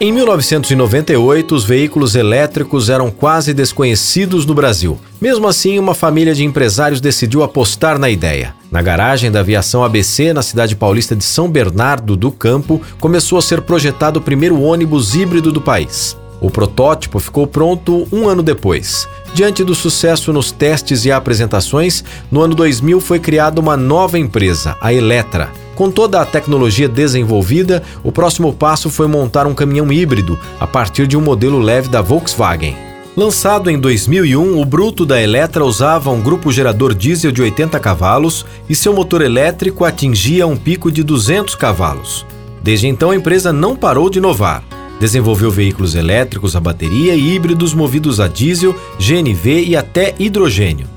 Em 1998, os veículos elétricos eram quase desconhecidos no Brasil. Mesmo assim, uma família de empresários decidiu apostar na ideia. Na garagem da aviação ABC, na cidade paulista de São Bernardo do Campo, começou a ser projetado o primeiro ônibus híbrido do país. O protótipo ficou pronto um ano depois. Diante do sucesso nos testes e apresentações, no ano 2000 foi criada uma nova empresa, a Eletra. Com toda a tecnologia desenvolvida, o próximo passo foi montar um caminhão híbrido a partir de um modelo leve da Volkswagen. Lançado em 2001, o bruto da Eletra usava um grupo gerador diesel de 80 cavalos e seu motor elétrico atingia um pico de 200 cavalos. Desde então, a empresa não parou de inovar. Desenvolveu veículos elétricos a bateria e híbridos movidos a diesel, GNV e até hidrogênio.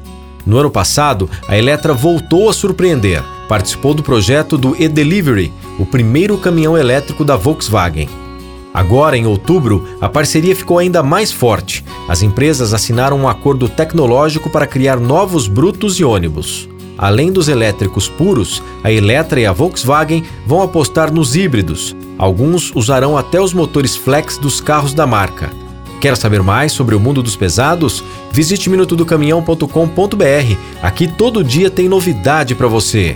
No ano passado, a Eletra voltou a surpreender. Participou do projeto do e-Delivery, o primeiro caminhão elétrico da Volkswagen. Agora, em outubro, a parceria ficou ainda mais forte. As empresas assinaram um acordo tecnológico para criar novos brutos e ônibus. Além dos elétricos puros, a Eletra e a Volkswagen vão apostar nos híbridos. Alguns usarão até os motores flex dos carros da marca. Quer saber mais sobre o mundo dos pesados? Visite minutodocaminhão.com.br. Aqui todo dia tem novidade para você.